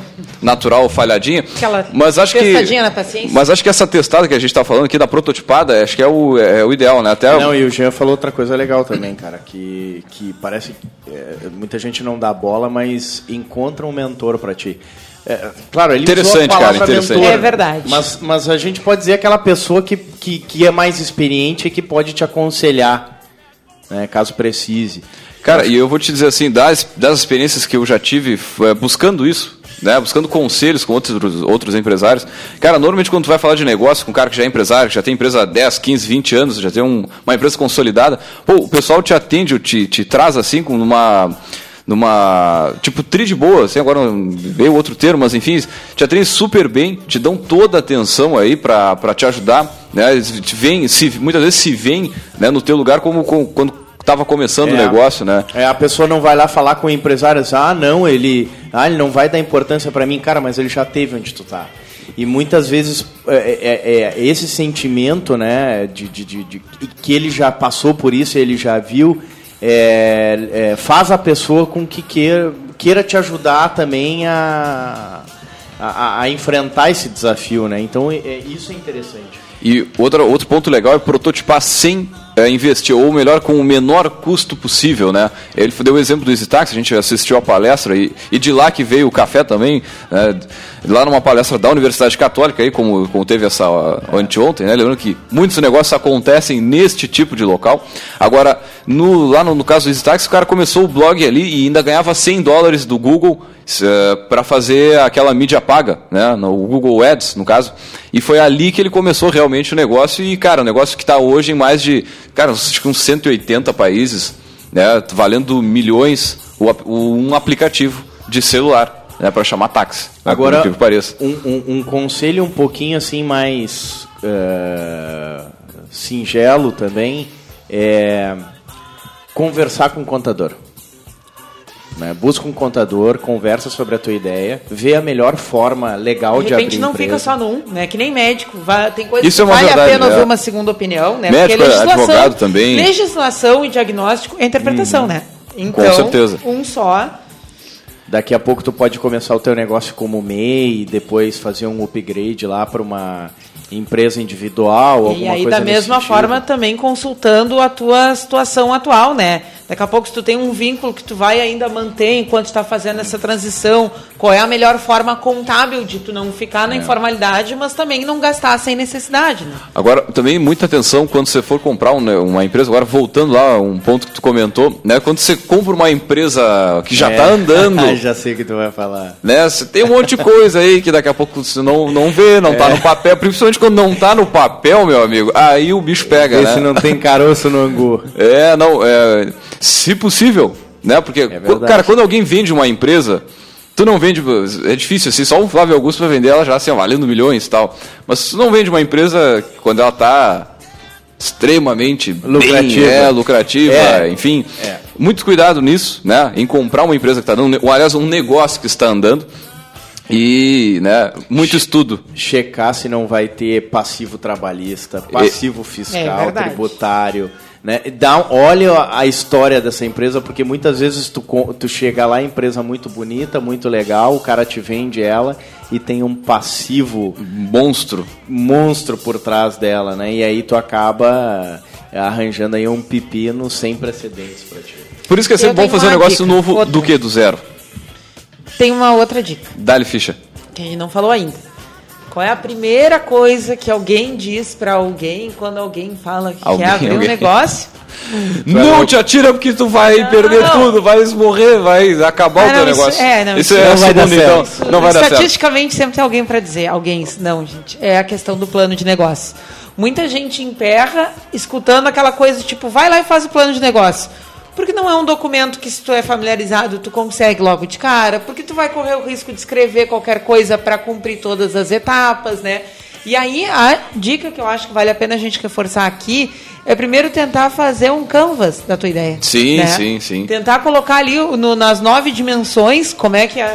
natural falhadinha. Aquela mas acho que, na paciência. Mas acho que essa testada que a gente está falando aqui da prototipada, acho que é o, é o ideal, né? Até não, e o Jean falou outra coisa legal também, cara, que, que parece é, muita gente não dá bola, mas encontra um mentor para ti. É, claro, ele interessante, cara, interessante. Mentor, é verdade. Mas, mas a gente pode dizer aquela pessoa que, que, que é mais experiente e que pode te aconselhar né, caso precise. Cara, e eu vou te dizer assim, das, das experiências que eu já tive é, buscando isso, né, buscando conselhos com outros, outros empresários. Cara, normalmente quando tu vai falar de negócio com um cara que já é empresário, que já tem empresa há 10, 15, 20 anos, já tem um, uma empresa consolidada, pô, o pessoal te atende, te, te traz assim com uma numa tipo tri de boa, assim, agora veio outro termo, mas enfim, te atendem super bem, te dão toda a atenção aí para te ajudar, né? Te vem, se, muitas vezes se vem né, no teu lugar como, como quando estava começando é, o negócio, né? É, a pessoa não vai lá falar com empresários, ah, não, ele, ah, ele não vai dar importância para mim, cara, mas ele já teve onde tu tá. E muitas vezes é, é, é esse sentimento, né, de, de, de, de, que ele já passou por isso, ele já viu, é, é, faz a pessoa com que queira, queira te ajudar também a, a, a enfrentar esse desafio, né? Então é, isso é interessante. E outro, outro ponto legal é prototipar sem é, investir, ou melhor, com o menor custo possível, né? Ele deu o exemplo do EasyTax, a gente assistiu a palestra e, e de lá que veio o café também, né? lá numa palestra da Universidade Católica, aí, como, como teve essa anteontem, né? lembrando que muitos negócios acontecem neste tipo de local. Agora, no, lá no, no caso do EasyTax, o cara começou o blog ali e ainda ganhava 100 dólares do Google uh, é, para fazer aquela mídia paga, né? no Google Ads, no caso. E foi ali que ele começou realmente o negócio e, cara, o negócio que está hoje em mais de, cara, acho que uns 180 países, né? valendo milhões, o, um aplicativo de celular né, para chamar táxi. Né, Agora, um, um, um, conselho um pouquinho assim mais uh, singelo também é conversar com o contador. Né? Busca um contador, conversa sobre a tua ideia, vê a melhor forma legal de, de abrir não empresa. fica só num, né? Que nem médico, vai, tem coisas Isso que é vale verdade, a pena é. ouvir uma segunda opinião, né? Médico, Porque legislação, advogado também. legislação e diagnóstico é interpretação, né? Então, Com certeza. um só Daqui a pouco tu pode começar o teu negócio como MEI e depois fazer um upgrade lá para uma empresa individual, alguma E aí, coisa da mesma sentido. forma, também consultando a tua situação atual, né? Daqui a pouco, se tu tem um vínculo que tu vai ainda manter enquanto está fazendo essa transição, qual é a melhor forma contábil de tu não ficar na É. informalidade, mas também não gastar sem necessidade, né? Agora, também muita atenção quando você for comprar uma empresa, agora voltando lá, um ponto que tu comentou, né? Quando você compra uma empresa que já É. está andando, Já sei o que tu vai falar. né? Você tem um monte de coisa aí que daqui a pouco você não, não vê, não É. tá no papel, principalmente quando não tá no papel, meu amigo, aí o bicho pega, Vê né? se não tem caroço no angu. É, não, é, se possível, né? Porque, É cara, quando alguém vende uma empresa, tu não vende, é difícil, assim, só o Flávio Augusto vai vender ela já, assim, ó, valendo milhões e tal. Mas tu não vende uma empresa quando ela tá extremamente Lucrativa. bem, é, lucrativa, É. enfim. É. Muito cuidado nisso, né? Em comprar uma empresa que está dando, ou aliás, um negócio que está andando. E, né, muito estudo. Checar se não vai ter passivo trabalhista, passivo É fiscal, verdade. tributário. Né? Dá, um- olha a história dessa empresa, porque muitas vezes tu, tu chega lá, empresa muito bonita, muito legal, o cara te vende ela e tem um passivo Monstro. monstro por trás dela, né? E aí tu acaba arranjando aí um pepino sem precedentes pra ti. Por isso que é sempre bom fazer um negócio dica, novo outra. do que? Do zero. Tem uma outra dica Dá-lhe ficha. que a gente não falou ainda. Qual é a primeira coisa que alguém diz pra alguém quando alguém fala que Alguém, quer abrir alguém. um negócio? Não te atira porque tu vai Não, perder não. tudo, vai morrer, vai acabar Ah, o teu não, isso- negócio. é, não, isso isso é vai dar então. certo. Não vai dar certo. Estatisticamente sempre tem alguém pra dizer. Alguém, não, gente. É a questão do plano de negócio. Muita gente emperra escutando aquela coisa tipo, vai lá e faz o plano de negócio. Porque não é um documento que, se tu é familiarizado, tu consegue logo de cara. Porque tu vai correr o risco de escrever qualquer coisa para cumprir todas as etapas, né? E aí, a dica que eu acho que vale a pena a gente reforçar aqui é primeiro tentar fazer um canvas da tua ideia. Sim, né? sim, sim. Tentar colocar ali no- nas nove dimensões como é que a,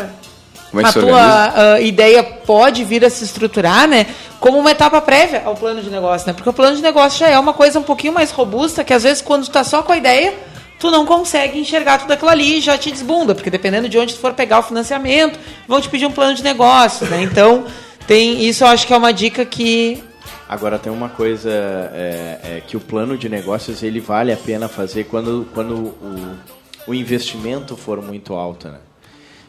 é a tua organiza? ah, ideia pode vir a se estruturar, né? Como uma etapa prévia ao plano de negócio, né? Porque o plano de negócio já é uma coisa um pouquinho mais robusta, que às vezes quando tu tá só com a ideia, tu não consegue enxergar tudo aquilo ali e já te desbunda, porque dependendo de onde tu for pegar o financiamento, vão te pedir um plano de negócio, né? Então, tem isso eu acho que é uma dica que Agora tem uma coisa é, é, que o plano de negócios ele vale a pena fazer quando, quando o, o investimento for muito alto, né?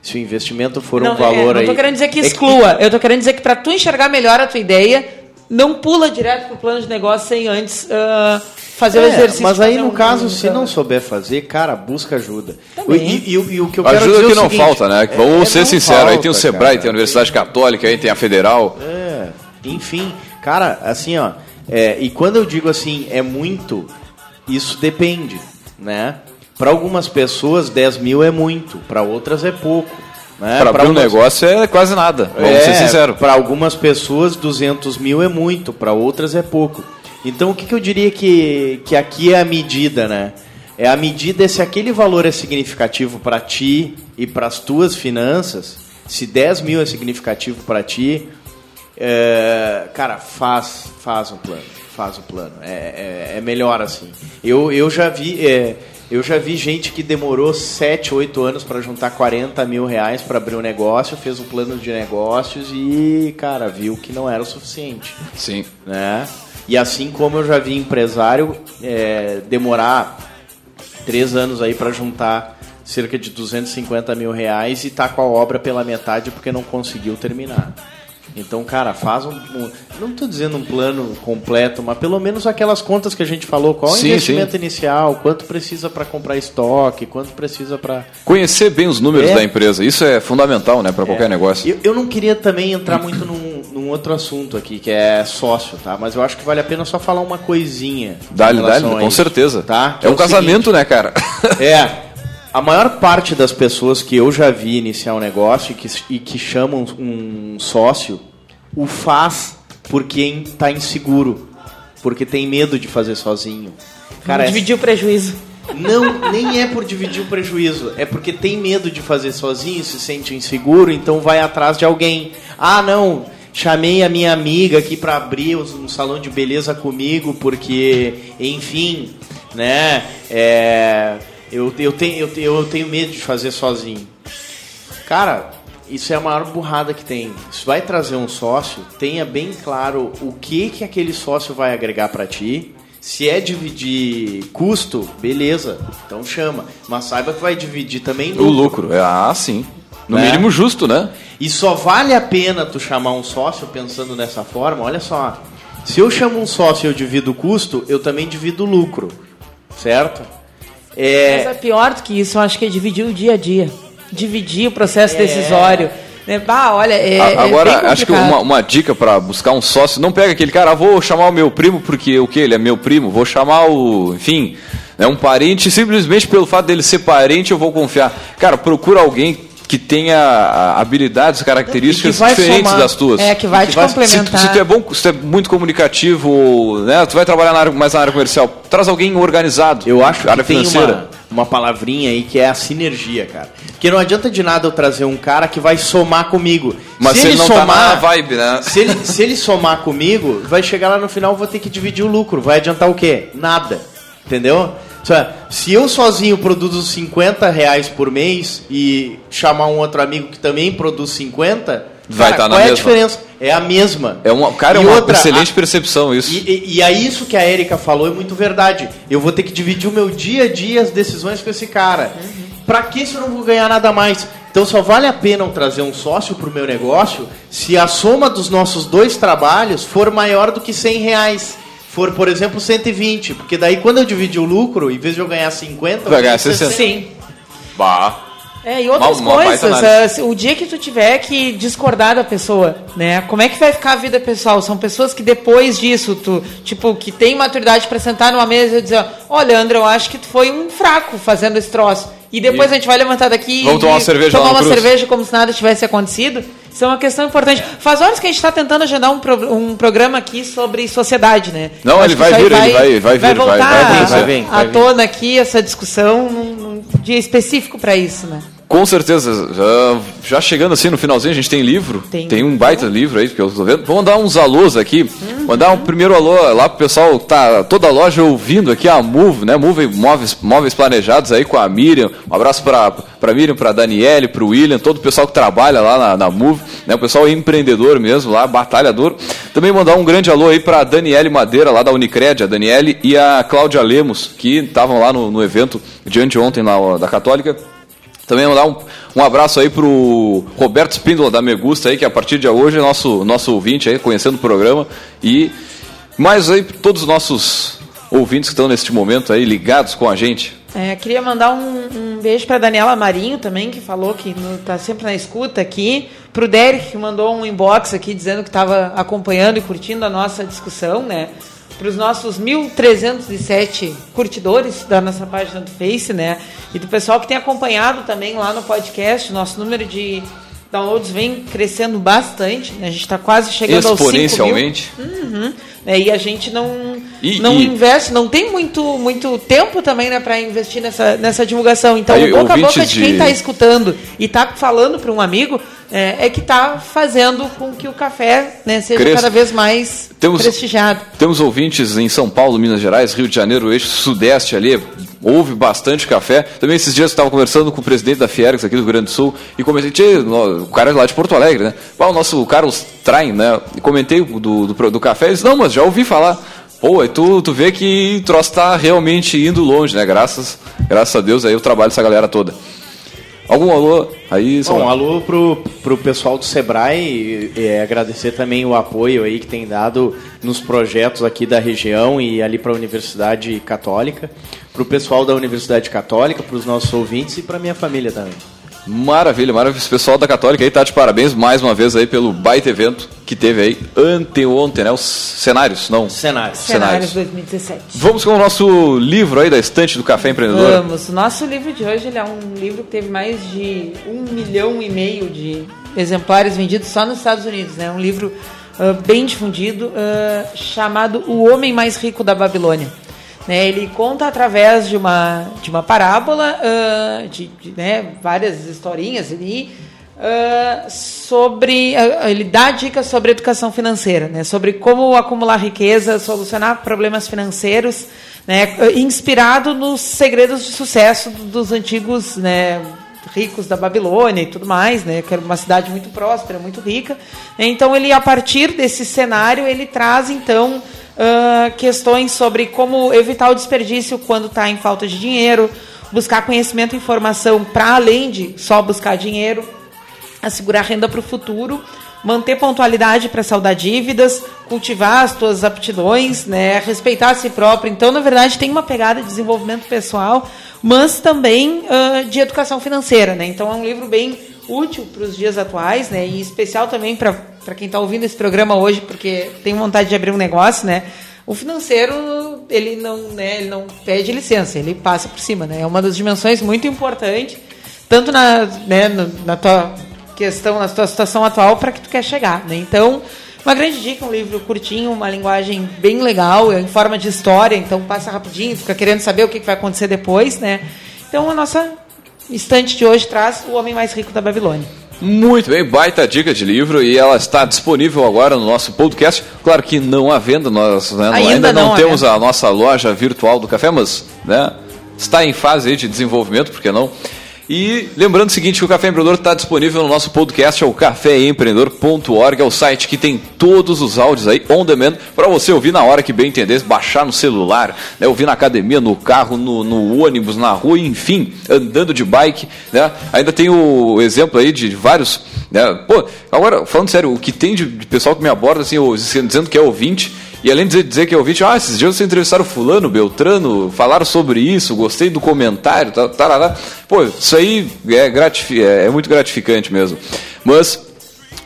Se o investimento for não, um valor é, não aí, tô querendo dizer que é exclua, eu tô querendo dizer que para tu enxergar melhor a tua ideia, não pula direto para o plano de negócio sem antes uh, fazer o É, exercício. mas aí no um- caso, um- se não souber fazer, cara, busca ajuda. Também. E, e- e o que eu quero Ajuda é que o não seguinte, falta, né? é- Vamos é, ser sinceros, aí tem o Sebrae, cara. tem a Universidade Católica, aí tem a Federal. É, enfim, cara, assim, ó. é, e quando eu digo assim, é muito, isso depende, né? Para algumas pessoas, 10 mil é muito, para outras é pouco. Né? Para abrir um negócio é quase nada, vamos é, ser sinceros. Para algumas pessoas, 200 mil é muito, para outras é pouco. Então, o que, que eu diria que, que aqui é a medida, né? É a medida se aquele valor é significativo para ti e para as tuas finanças. Se 10 mil é significativo para ti, é, cara, faz, faz um plano, faz o plano. É, é, é melhor assim. Eu, eu já vi, é, eu já vi gente que demorou 7, 8 anos para juntar 40 mil reais para abrir um negócio, fez um plano de negócios e, cara, viu que não era o suficiente Sim. né? E assim como eu já vi empresário é, demorar três anos aí para juntar cerca de 250 mil reais e tá com a obra pela metade porque não conseguiu terminar. Então, cara, faz um, um- não estou dizendo um plano completo, mas pelo menos aquelas contas que a gente falou, qual é o Sim, investimento sim. inicial, quanto precisa para comprar estoque, quanto precisa para Conhecer bem os números É. da empresa, isso é fundamental, né, para qualquer negócio. eu, eu não queria também entrar muito num, num outro assunto aqui, que é sócio, tá? Mas eu acho que vale a pena só falar uma coisinha. Dá-lhe, dá-lhe, com certeza. Tá? Que É um o casamento, né, cara? é. A maior parte das pessoas que eu já vi iniciar um negócio e que, e que chamam um sócio, o faz porque está inseguro. Porque tem medo de fazer sozinho. Cara, é dividir o prejuízo. não, nem é por dividir o prejuízo, é porque tem medo de fazer sozinho, se sente inseguro, então vai atrás de alguém. Ah, não, chamei a minha amiga aqui para abrir um salão de beleza comigo, porque, enfim, né, é, eu, eu, tenho, eu, eu tenho medo de fazer sozinho. Cara, isso é a maior burrada que tem. Se vai trazer um sócio, tenha bem claro o que que aquele sócio vai agregar para ti. Se é dividir custo, beleza, então chama. Mas saiba que vai dividir também O lucro, é, ah, sim. No Né? mínimo justo, né? E só vale a pena tu chamar um sócio pensando dessa forma. Olha só, se eu chamo um sócio e eu divido o custo, eu também divido o lucro, certo? Mas É, é pior do que isso, eu acho que é dividir o dia a dia. Dividir o processo É. decisório. Né? Bah, olha, é, é Agora, bem acho que uma, uma dica para buscar um sócio, não pega aquele cara, ah, vou chamar o meu primo porque o que? Ele é meu primo, vou chamar o, enfim, né, um parente, simplesmente pelo fato dele ser parente eu vou confiar. Cara, procura alguém que tenha habilidades, características E que vai diferentes somar. das tuas. É, que vai te Se, complementar. se tu é bom, se tu é muito comunicativo, né, tu vai trabalhar na área, mais na área comercial, traz alguém organizado. Eu acho área que tem financeira. uma, uma palavrinha aí que é a sinergia, cara. Porque não adianta de nada eu trazer um cara que vai somar comigo. Mas se ele não tá na vibe, né? Se ele, se ele somar comigo, vai chegar lá no final, vou ter que dividir o lucro. Vai adiantar o quê? Nada. Entendeu? É, Se eu sozinho produzo 50 reais por mês e chamar um outro amigo que também produz 50, Vai cara, tá na qual é a mesma. diferença? É a mesma. É uma, cara, é E uma outra, excelente a- percepção isso. e, e, e aí isso que a Erika falou é muito verdade. Eu vou ter que dividir o meu dia a dia, as decisões com esse cara. Pra que se eu não vou ganhar nada mais? Então só vale a pena eu trazer um sócio pro meu negócio se a soma dos nossos dois trabalhos for maior do que 100 reais. For, por exemplo, 120. Porque daí quando eu dividir o lucro, em vez de eu ganhar 50, eu Vai ganhar ganho 60. Sim. Bah. É, e outras Uma- uma coisas, ah, o dia que tu tiver que discordar da pessoa, né? Como é que vai ficar a vida pessoal? São pessoas que depois disso, tu, tipo, que tem maturidade pra sentar numa mesa e dizer, ó, Leandro, eu acho que tu foi um fraco fazendo esse troço. E depois E- a gente vai levantar daqui Vamos e tomar uma cerveja tomar uma Cruz. cerveja como se nada tivesse acontecido. Isso é uma questão importante. Faz horas que a gente está tentando agendar um, pro- um programa aqui sobre sociedade, né? Não, ele vai vir, ele vai- vai vir, vai- voltar vai vir, vai vir, vai à tona aqui essa discussão num, num dia específico para isso, né? Com certeza. Já, já chegando assim no finalzinho, a gente tem livro. Tem. um baita livro aí que eu tô vendo. Vamos dar uns alôs aqui. Mandar um primeiro alô lá pro pessoal, tá toda a loja ouvindo aqui, a Move, né? Move Móveis, móveis Planejados aí com a Miriam. Um abraço pra, pra Miriam, pra Daniele, pro William, todo o pessoal que trabalha lá na, na Move, né? O pessoal empreendedor mesmo lá, batalhador. Também mandar um grande alô aí pra Daniele Madeira, lá da Unicred, a Daniele e a Cláudia Lemos, que estavam lá no, no evento de anteontem lá da Católica. Também mandar um, um abraço aí pro Roberto Spíndola da Megusta aí, que a partir de hoje é nosso, nosso ouvinte aí, conhecendo o programa. E mais aí todos os nossos ouvintes que estão neste momento aí ligados com a gente. É, queria mandar um, um beijo para Daniela Marinho também, que falou que está sempre na escuta aqui. Para o Derek, que mandou um inbox aqui dizendo que estava acompanhando e curtindo a nossa discussão, né? Para os nossos 1.307 curtidores da nossa página do Face, né? E do pessoal que tem acompanhado também lá no podcast. Nosso número de downloads vem crescendo bastante. Né? A gente está quase chegando aos 5 mil. Exponencialmente. Uhum. É, e a gente não, E- não e- investe, não tem muito, muito tempo também né, para investir nessa, nessa divulgação. Então, Aí, o boca a boca ouvintes de quem de- está escutando e está falando para um amigo é, é que está fazendo com que o café né, seja Cresça. cada vez mais Temos- prestigiado. Temos ouvintes em São Paulo, Minas Gerais, Rio de Janeiro, eixo sudeste ali, houve bastante café. Também esses dias eu estava conversando com o presidente da Fiergs aqui do Rio Grande do Sul e comentei, "Tchê, no- o cara é lá de Porto Alegre, né? Ah, o nosso Carlos Train, né? E comentei do, do, do café, ele disse, não, mas já ouvi falar. Pô, aí tu, tu vê que o troço tá realmente indo longe, né? Graças, graças a Deus aí o trabalho dessa galera toda. Algum alô aí, Bom, um alô pro, pro pessoal do Sebrae e, e agradecer também o apoio aí que tem dado nos projetos aqui da região e ali para a Universidade Católica, pro pessoal da Universidade Católica, para os nossos ouvintes e para minha família também. Maravilha, maravilha. Esse pessoal da Católica aí tá de parabéns mais uma vez aí pelo baita evento que teve aí anteontem, né? Os cenários, não. Cenário. Cenários 2017. Vamos com o nosso livro aí da estante do Café Empreendedor. Vamos. O nosso livro de hoje ele é um livro que teve mais de um milhão e meio de exemplares vendidos só nos Estados Unidos. É né? um livro ah, bem difundido ah, chamado O Homem Mais Rico da Babilônia. Né, ele conta através de uma, de uma parábola, ah, de, de, né, várias historinhas ali, ah, sobre. ah, ele dá dicas sobre educação financeira, né, sobre como acumular riqueza, solucionar problemas financeiros, né, inspirado nos segredos de sucesso dos antigos né, ricos da Babilônia e tudo mais, né, que era uma cidade muito próspera, muito rica. Então ele, a partir desse cenário, ele traz então ah, questões sobre como evitar o desperdício quando está em falta de dinheiro, buscar conhecimento e informação para além de só buscar dinheiro, assegurar renda para o futuro, manter pontualidade para saldar dívidas, cultivar as tuas aptidões, né, respeitar a si próprio. Então, na verdade, tem uma pegada de desenvolvimento pessoal, mas também ah, de educação financeira. Né? Então, é um livro bem útil para os dias atuais, né, e especial também para quem está ouvindo esse programa hoje, porque tem vontade de abrir um negócio, né? O financeiro, ele não, né, ele não pede licença, ele passa por cima, né? É uma das dimensões muito importantes, tanto na, né, na tua questão, na tua situação atual, para que tu quer chegar, né? Então, uma grande dica, um livro curtinho, uma linguagem bem legal, em forma de história, então passa rapidinho, fica querendo saber o que vai acontecer depois, né? Então, a nossa estante de hoje traz O Homem Mais Rico da Babilônia. Muito bem, baita dica de livro e ela está disponível agora no nosso podcast. Claro que não há venda, nós né, Ainda ainda não, não há temos a nossa loja virtual do café, mas né, está em fase de desenvolvimento, por que não? E lembrando o seguinte, que o Café Empreendedor está disponível no nosso podcast, é o caféempreendedor.org, é o site que tem todos os áudios aí on demand para você ouvir na hora que bem entender, baixar no celular, né, ouvir na academia, no carro, no, no ônibus, na rua, enfim, andando de bike, né? Ainda tem o exemplo aí de vários, né? Pô, agora falando sério, o que tem de, de pessoal que me aborda assim, dizendo que é ouvinte, e além de dizer, que é ouvinte, ah, esses dias vocês entrevistaram fulano, Beltrano, falaram sobre isso, gostei do comentário, tá, tarará. Pô, isso aí é, gratifi é, é muito gratificante mesmo. Mas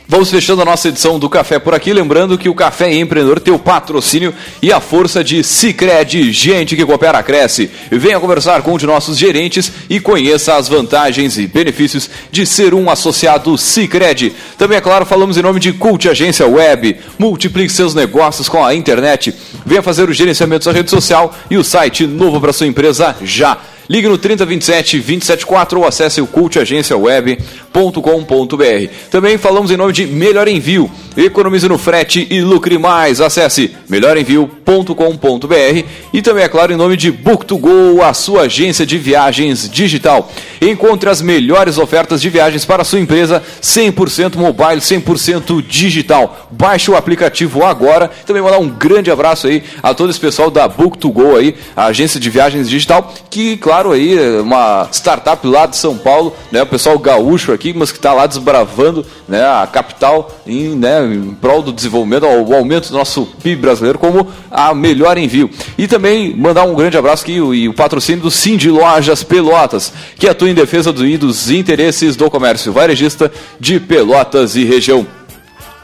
Vamos fechando a nossa edição do Café por aqui, lembrando que o Café Empreendedor tem o patrocínio e a força de Cicred, gente que coopera cresce. Venha conversar com um de nossos gerentes e conheça as vantagens e benefícios de ser um associado Cicred. Também, é claro, falamos em nome de Cult Agência Web. Multiplique seus negócios com a internet. Venha fazer o gerenciamento da rede social e o site novo para sua empresa já. Ligue no 3027 274 ou acesse o cultagenciaweb.com.br. Também falamos em nome de Melhor Envio. Economize no frete e lucre mais. Acesse melhorenvio.com.br e também, é claro, em nome de Book2Go, a sua agência de viagens digital. Encontre as melhores ofertas de viagens para a sua empresa 100% mobile, 100% digital. Baixe o aplicativo agora. Também mandar um grande abraço aí a todo esse pessoal da Book2Go aí, a agência de viagens digital, que, claro, aí é uma startup lá de São Paulo, né, o pessoal gaúcho aqui, mas que está lá desbravando né, a capital em, né, em prol do desenvolvimento, o aumento do nosso PIB brasileiro como a melhor envio. E também mandar um grande abraço aqui e o patrocínio do Cindy Lojas Pelotas, que atua em defesa dos interesses do comércio varejista de Pelotas e região.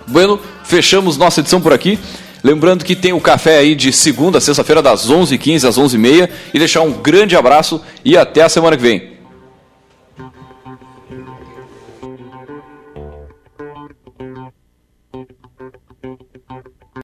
Bueno, fechamos nossa edição por aqui. Lembrando que tem o café aí de segunda a sexta-feira, das 11h15 às 11h30. E deixar um grande abraço e até a semana que vem.